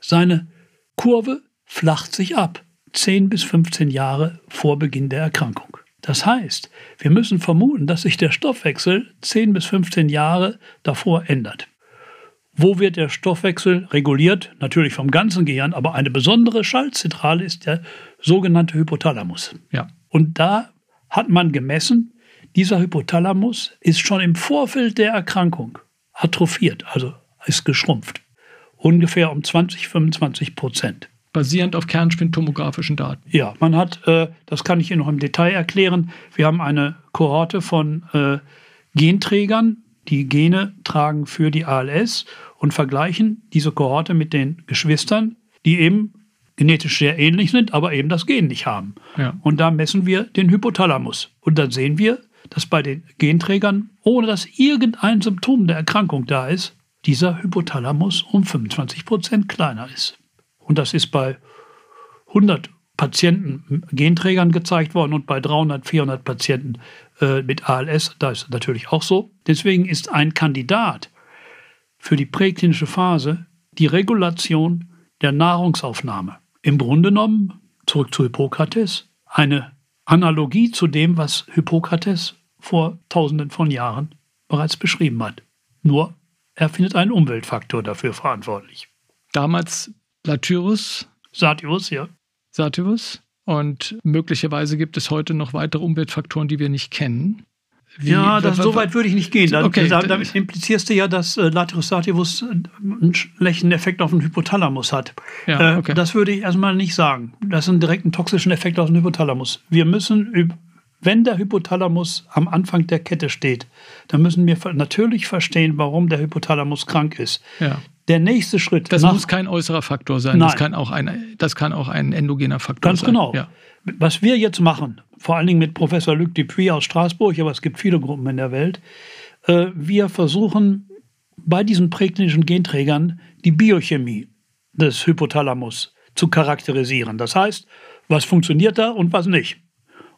Seine Kurve flacht sich ab. 10 bis 15 Jahre vor Beginn der Erkrankung. Das heißt, wir müssen vermuten, dass sich der Stoffwechsel 10 bis 15 Jahre davor ändert. Wo wird der Stoffwechsel reguliert? Natürlich vom ganzen Gehirn, aber eine besondere Schaltzentrale ist der sogenannte Hypothalamus. Ja. Und da hat man gemessen, dieser Hypothalamus ist schon im Vorfeld der Erkrankung atrophiert, also ist geschrumpft. Ungefähr um 20, 25 Prozent basierend auf kernspintomografischen Daten. Ja, man hat, äh, das kann ich Ihnen noch im Detail erklären, wir haben eine Kohorte von äh, Genträgern, die Gene tragen für die ALS und vergleichen diese Kohorte mit den Geschwistern, die eben genetisch sehr ähnlich sind, aber eben das Gen nicht haben. Ja. Und da messen wir den Hypothalamus. Und dann sehen wir, dass bei den Genträgern, ohne dass irgendein Symptom der Erkrankung da ist, dieser Hypothalamus um 25 Prozent kleiner ist. Und das ist bei 100 Patienten Genträgern gezeigt worden und bei 300, 400 Patienten äh, mit ALS, da ist natürlich auch so. Deswegen ist ein Kandidat für die präklinische Phase die Regulation der Nahrungsaufnahme. Im Grunde genommen, zurück zu Hippokrates, eine Analogie zu dem, was Hippokrates vor tausenden von Jahren bereits beschrieben hat. Nur er findet einen Umweltfaktor dafür verantwortlich. Damals Latyrus. Sativus, ja. Sativus. Und möglicherweise gibt es heute noch weitere Umweltfaktoren, die wir nicht kennen. Wie, ja, das, so weit würde ich nicht gehen. Dann, okay, damit implizierst du ja, dass äh, Laterus sativus einen schlechten Effekt auf den Hypothalamus hat. Ja, äh, okay. Das würde ich erstmal nicht sagen. Das ist ein direkten toxischen Effekt auf den Hypothalamus. Wir müssen, wenn der Hypothalamus am Anfang der Kette steht, dann müssen wir natürlich verstehen, warum der Hypothalamus krank ist. Ja der nächste Schritt. Das muss kein äußerer Faktor sein. Nein. Das kann auch ein, das kann auch ein endogener Faktor Ganz sein. Ganz genau. Ja. Was wir jetzt machen, vor allen Dingen mit Professor Luc Dupuis aus Straßburg, aber es gibt viele Gruppen in der Welt, äh, wir versuchen bei diesen präklinischen Genträgern die Biochemie des Hypothalamus zu charakterisieren. Das heißt, was funktioniert da und was nicht.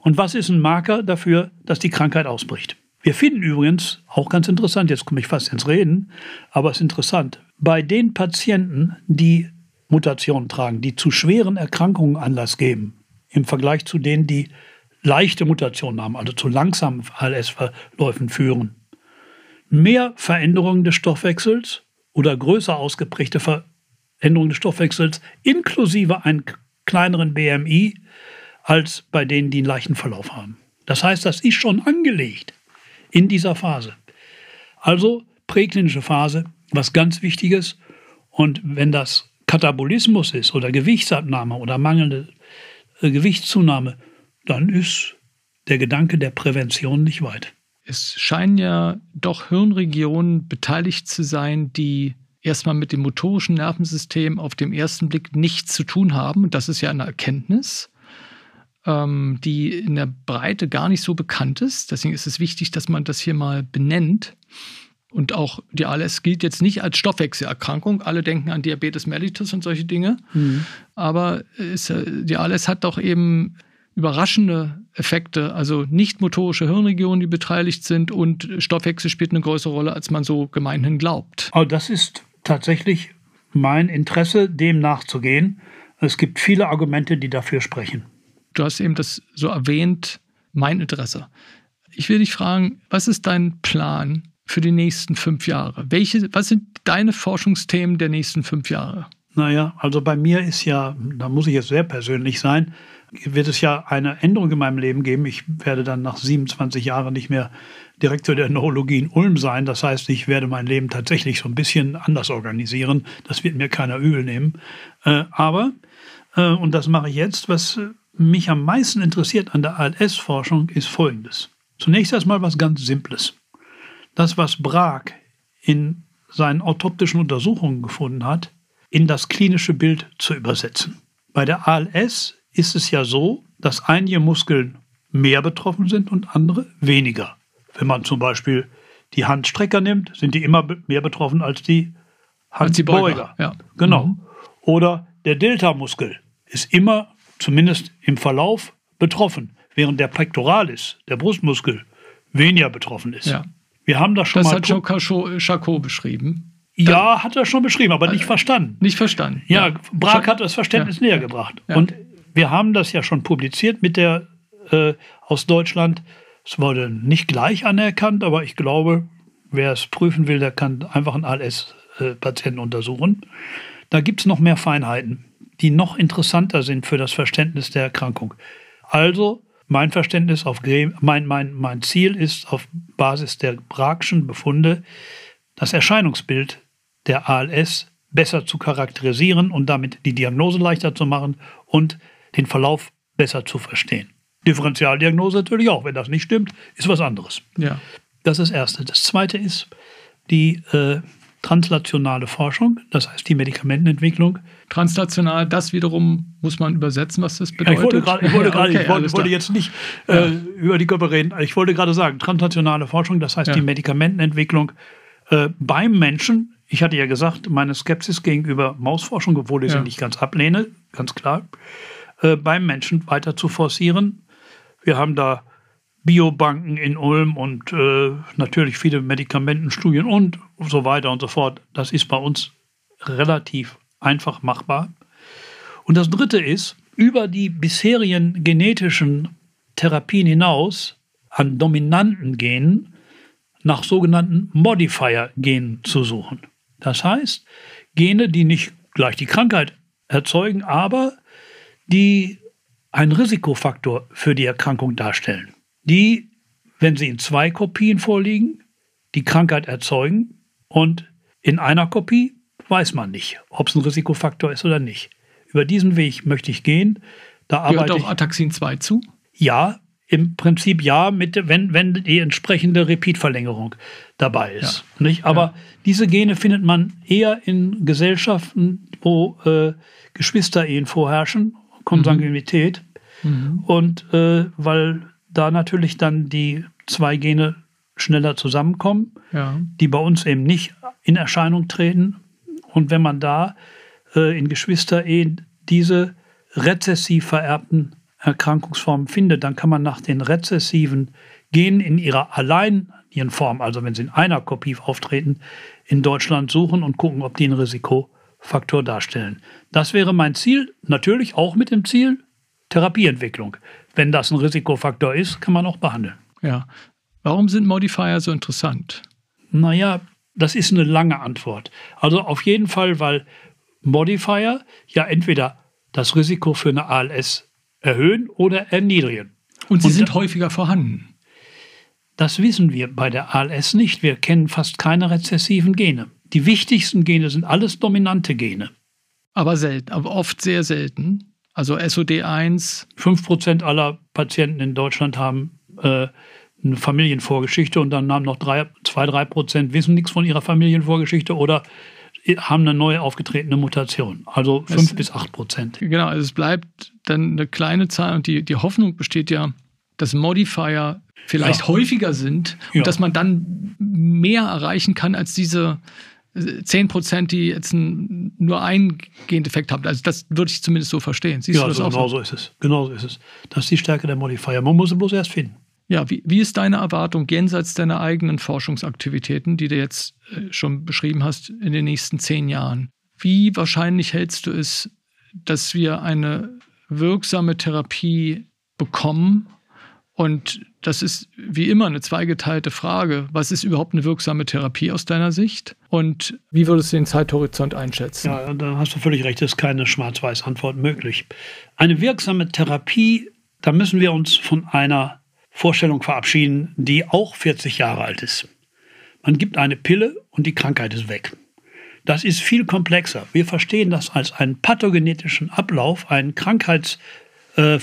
Und was ist ein Marker dafür, dass die Krankheit ausbricht. Wir finden übrigens, auch ganz interessant, jetzt komme ich fast ins Reden, aber es ist interessant, bei den Patienten, die Mutationen tragen, die zu schweren Erkrankungen Anlass geben, im Vergleich zu denen, die leichte Mutationen haben, also zu langsamen ALS-Verläufen führen, mehr Veränderungen des Stoffwechsels oder größer ausgeprägte Veränderungen des Stoffwechsels inklusive einen kleineren BMI als bei denen, die einen leichten Verlauf haben. Das heißt, das ist schon angelegt in dieser Phase. Also präklinische Phase, was ganz Wichtiges. Und wenn das Katabolismus ist oder Gewichtsabnahme oder mangelnde äh, Gewichtszunahme, dann ist der Gedanke der Prävention nicht weit. Es scheinen ja doch Hirnregionen beteiligt zu sein, die erstmal mit dem motorischen Nervensystem auf dem ersten Blick nichts zu tun haben. Und das ist ja eine Erkenntnis ähm, die in der Breite gar nicht so bekannt ist. Deswegen ist es wichtig, dass man das hier mal benennt. Und auch die ALS gilt jetzt nicht als Stoffwechselerkrankung. Alle denken an Diabetes mellitus und solche Dinge. Mhm. Aber ist, die ALS hat doch eben überraschende Effekte, also nicht motorische Hirnregionen, die beteiligt sind und Stoffwechsel spielt eine größere Rolle, als man so gemeinhin glaubt. Aber das ist tatsächlich mein Interesse, dem nachzugehen. Es gibt viele Argumente, die dafür sprechen du hast eben das so erwähnt, mein Interesse. Ich will dich fragen, was ist dein Plan für die nächsten fünf Jahre? Welche, was sind deine Forschungsthemen der nächsten fünf Jahre? Naja, also bei mir ist ja, da muss ich jetzt sehr persönlich sein, wird es ja eine Änderung in meinem Leben geben. Ich werde dann nach 27 Jahren nicht mehr Direktor der Neurologie in Ulm sein. Das heißt, ich werde mein Leben tatsächlich so ein bisschen anders organisieren. Das wird mir keiner übel nehmen. Äh, aber, äh, und das mache ich jetzt, was mich am meisten interessiert an der ALS-Forschung ist Folgendes. Zunächst erstmal was ganz Simples. Das, was Brag in seinen autoptischen Untersuchungen gefunden hat, in das klinische Bild zu übersetzen. Bei der ALS ist es ja so, dass einige Muskeln mehr betroffen sind und andere weniger. Wenn man zum Beispiel die Handstrecker nimmt, sind die immer mehr betroffen als die Handbeuger. Ja. Genau. Mhm. Oder der Delta-Muskel ist immer zumindest im Verlauf betroffen, während der Pectoralis, der Brustmuskel, weniger betroffen ist. Ja. Wir haben das schon das mal. Das hat Joe Charcot beschrieben. Ja, hat er schon beschrieben, aber nicht verstanden. Nicht verstanden. Ja, ja. Brag hat das Verständnis ja. näher gebracht. Ja. Und wir haben das ja schon publiziert mit der äh, aus Deutschland. Es wurde nicht gleich anerkannt, aber ich glaube, wer es prüfen will, der kann einfach einen ALS-Patienten äh, untersuchen. Da gibt es noch mehr Feinheiten die noch interessanter sind für das Verständnis der Erkrankung. Also mein Verständnis auf mein, mein, mein Ziel ist auf Basis der Bragschen Befunde das Erscheinungsbild der ALS besser zu charakterisieren und damit die Diagnose leichter zu machen und den Verlauf besser zu verstehen. Differentialdiagnose natürlich auch, wenn das nicht stimmt, ist was anderes. Ja. Das ist das Erste. Das Zweite ist die äh, translationale Forschung, das heißt die Medikamentenentwicklung. Translational, das wiederum muss man übersetzen, was das bedeutet. Ja, ich wollte gerade, ich wollte, gerade, okay, ich wollte, wollte jetzt nicht äh, über die Körper reden. Ich wollte gerade sagen, translationale Forschung, das heißt ja. die Medikamentenentwicklung äh, beim Menschen. Ich hatte ja gesagt, meine Skepsis gegenüber Mausforschung, obwohl ich sie nicht ganz ablehne, ganz klar, äh, beim Menschen weiter zu forcieren. Wir haben da Biobanken in Ulm und äh, natürlich viele Medikamentenstudien und so weiter und so fort. Das ist bei uns relativ einfach machbar. Und das Dritte ist, über die bisherigen genetischen Therapien hinaus an dominanten Genen nach sogenannten Modifier-Genen zu suchen. Das heißt, Gene, die nicht gleich die Krankheit erzeugen, aber die einen Risikofaktor für die Erkrankung darstellen die, wenn sie in zwei Kopien vorliegen, die Krankheit erzeugen und in einer Kopie weiß man nicht, ob es ein Risikofaktor ist oder nicht. Über diesen Weg möchte ich gehen. Da arbeite Gehört auch Ataxin 2 zu? Ja, im Prinzip ja, mit, wenn, wenn die entsprechende Repeat-Verlängerung dabei ist. Ja. Nicht? Aber ja. diese Gene findet man eher in Gesellschaften, wo äh, Geschwisterehen vorherrschen, Konsanguinität. Mhm. Und äh, weil da natürlich dann die zwei Gene schneller zusammenkommen, ja. die bei uns eben nicht in Erscheinung treten. Und wenn man da äh, in Geschwisterehen diese rezessiv vererbten Erkrankungsformen findet, dann kann man nach den rezessiven Genen in ihrer alleinigen Form, also wenn sie in einer Kopie auftreten, in Deutschland suchen und gucken, ob die einen Risikofaktor darstellen. Das wäre mein Ziel, natürlich auch mit dem Ziel Therapieentwicklung. Wenn das ein Risikofaktor ist, kann man auch behandeln. Ja. Warum sind Modifier so interessant? Naja, das ist eine lange Antwort. Also auf jeden Fall, weil Modifier ja entweder das Risiko für eine ALS erhöhen oder erniedrigen. Und sie Und sind häufiger vorhanden. Das wissen wir bei der ALS nicht. Wir kennen fast keine rezessiven Gene. Die wichtigsten Gene sind alles dominante Gene. Aber selten, aber oft sehr selten. Also SOD1. 5% aller Patienten in Deutschland haben äh, eine Familienvorgeschichte und dann haben noch 2, 3 Prozent wissen nichts von ihrer Familienvorgeschichte oder haben eine neu aufgetretene Mutation. Also 5 bis 8 Prozent. Genau, also es bleibt dann eine kleine Zahl und die, die Hoffnung besteht ja, dass Modifier vielleicht ja. häufiger sind und ja. dass man dann mehr erreichen kann als diese 10 Prozent, die jetzt ein, nur einen Gendefekt haben. Also das würde ich zumindest so verstehen. Siehst ja, du das also auch genau so? so ist es. Genau so ist es. Das ist die Stärke der Modifier. Man muss sie bloß erst finden. Ja, wie, wie ist deine Erwartung jenseits deiner eigenen Forschungsaktivitäten, die du jetzt äh, schon beschrieben hast, in den nächsten zehn Jahren? Wie wahrscheinlich hältst du es, dass wir eine wirksame Therapie bekommen? Und das ist wie immer eine zweigeteilte Frage. Was ist überhaupt eine wirksame Therapie aus deiner Sicht? Und wie würdest du den Zeithorizont einschätzen? Ja, da hast du völlig recht, es ist keine Schwarz-Weiß-Antwort möglich. Eine wirksame Therapie, da müssen wir uns von einer Vorstellung verabschieden, die auch 40 Jahre alt ist. Man gibt eine Pille und die Krankheit ist weg. Das ist viel komplexer. Wir verstehen das als einen pathogenetischen Ablauf, einen krankheitsverursachenden äh,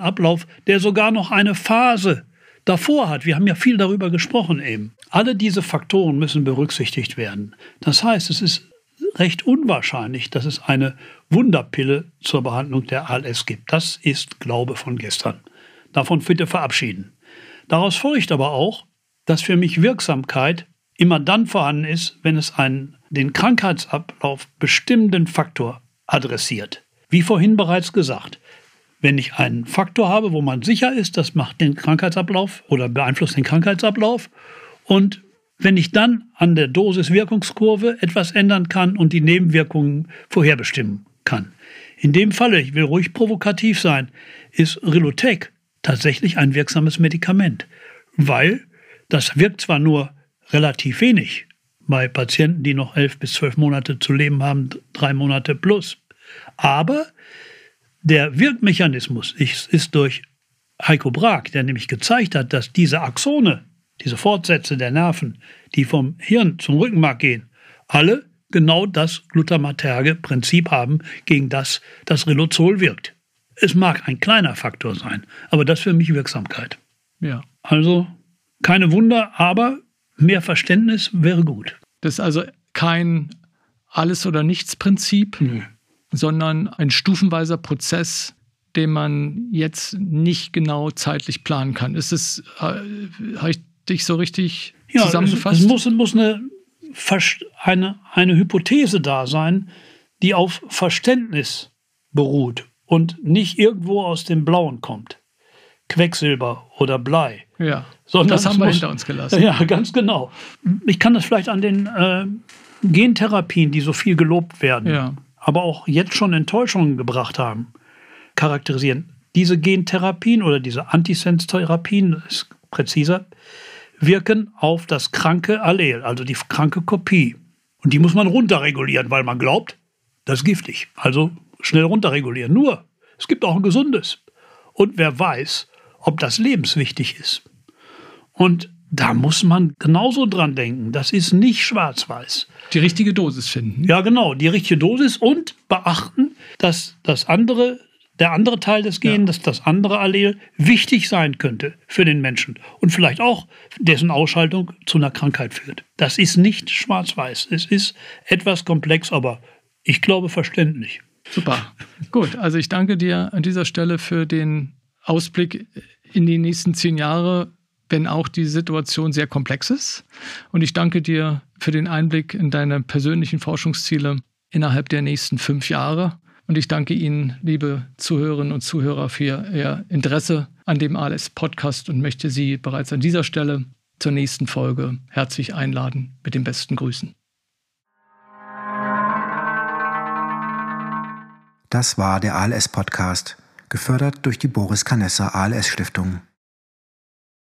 Ablauf, der sogar noch eine Phase davor hat. Wir haben ja viel darüber gesprochen eben. Alle diese Faktoren müssen berücksichtigt werden. Das heißt, es ist recht unwahrscheinlich, dass es eine Wunderpille zur Behandlung der ALS gibt. Das ist Glaube von gestern davon bitte verabschieden. Daraus folgt aber auch, dass für mich Wirksamkeit immer dann vorhanden ist, wenn es einen den Krankheitsablauf bestimmenden Faktor adressiert. Wie vorhin bereits gesagt, wenn ich einen Faktor habe, wo man sicher ist, das macht den Krankheitsablauf oder beeinflusst den Krankheitsablauf. Und wenn ich dann an der Dosis-Wirkungskurve etwas ändern kann und die Nebenwirkungen vorherbestimmen kann. In dem Falle, ich will ruhig provokativ sein, ist Rilotec tatsächlich ein wirksames Medikament, weil das wirkt zwar nur relativ wenig bei Patienten, die noch elf bis zwölf Monate zu leben haben, drei Monate plus, aber der Wirkmechanismus ist durch Heiko Brag, der nämlich gezeigt hat, dass diese Axone, diese Fortsätze der Nerven, die vom Hirn zum Rückenmark gehen, alle genau das glutamaterge Prinzip haben, gegen das das Riluzol wirkt. Es mag ein kleiner Faktor sein, aber das für mich Wirksamkeit. Ja. Also keine Wunder, aber mehr Verständnis wäre gut. Das ist also kein Alles- oder Nichts-Prinzip, sondern ein stufenweiser Prozess, den man jetzt nicht genau zeitlich planen kann. Ist es, äh, habe ich dich so richtig ja, zusammengefasst? Es, es muss, muss eine, eine, eine Hypothese da sein, die auf Verständnis beruht und nicht irgendwo aus dem Blauen kommt. Quecksilber oder Blei. Ja, sondern das haben wir muss, hinter uns gelassen. Ja, ganz genau. Ich kann das vielleicht an den äh, Gentherapien, die so viel gelobt werden, ja. Aber auch jetzt schon Enttäuschungen gebracht haben, charakterisieren. Diese Gentherapien oder diese Antisens-Therapien, ist präziser, wirken auf das kranke Allel, also die kranke Kopie. Und die muss man runterregulieren, weil man glaubt, das ist giftig. Also schnell runterregulieren. Nur, es gibt auch ein gesundes. Und wer weiß, ob das lebenswichtig ist. Und da muss man genauso dran denken. Das ist nicht schwarz-weiß. Die richtige Dosis finden. Ja, genau, die richtige Dosis und beachten, dass das andere, der andere Teil des Gen, ja. dass das andere Allel wichtig sein könnte für den Menschen und vielleicht auch dessen Ausschaltung zu einer Krankheit führt. Das ist nicht schwarz-weiß. Es ist etwas komplex, aber ich glaube verständlich. Super. Gut, also ich danke dir an dieser Stelle für den Ausblick in die nächsten zehn Jahre, wenn auch die Situation sehr komplex ist. Und ich danke dir für den Einblick in deine persönlichen Forschungsziele innerhalb der nächsten fünf Jahre, Und ich danke Ihnen, liebe Zuhörerinnen und Zuhörer, für Ihr Interesse an dem ALS-Podcast und möchte Sie bereits an dieser Stelle zur nächsten Folge herzlich einladen mit den besten Grüßen. Das war der ALS-Podcast, gefördert durch die Boris Canessa ALS Stiftung.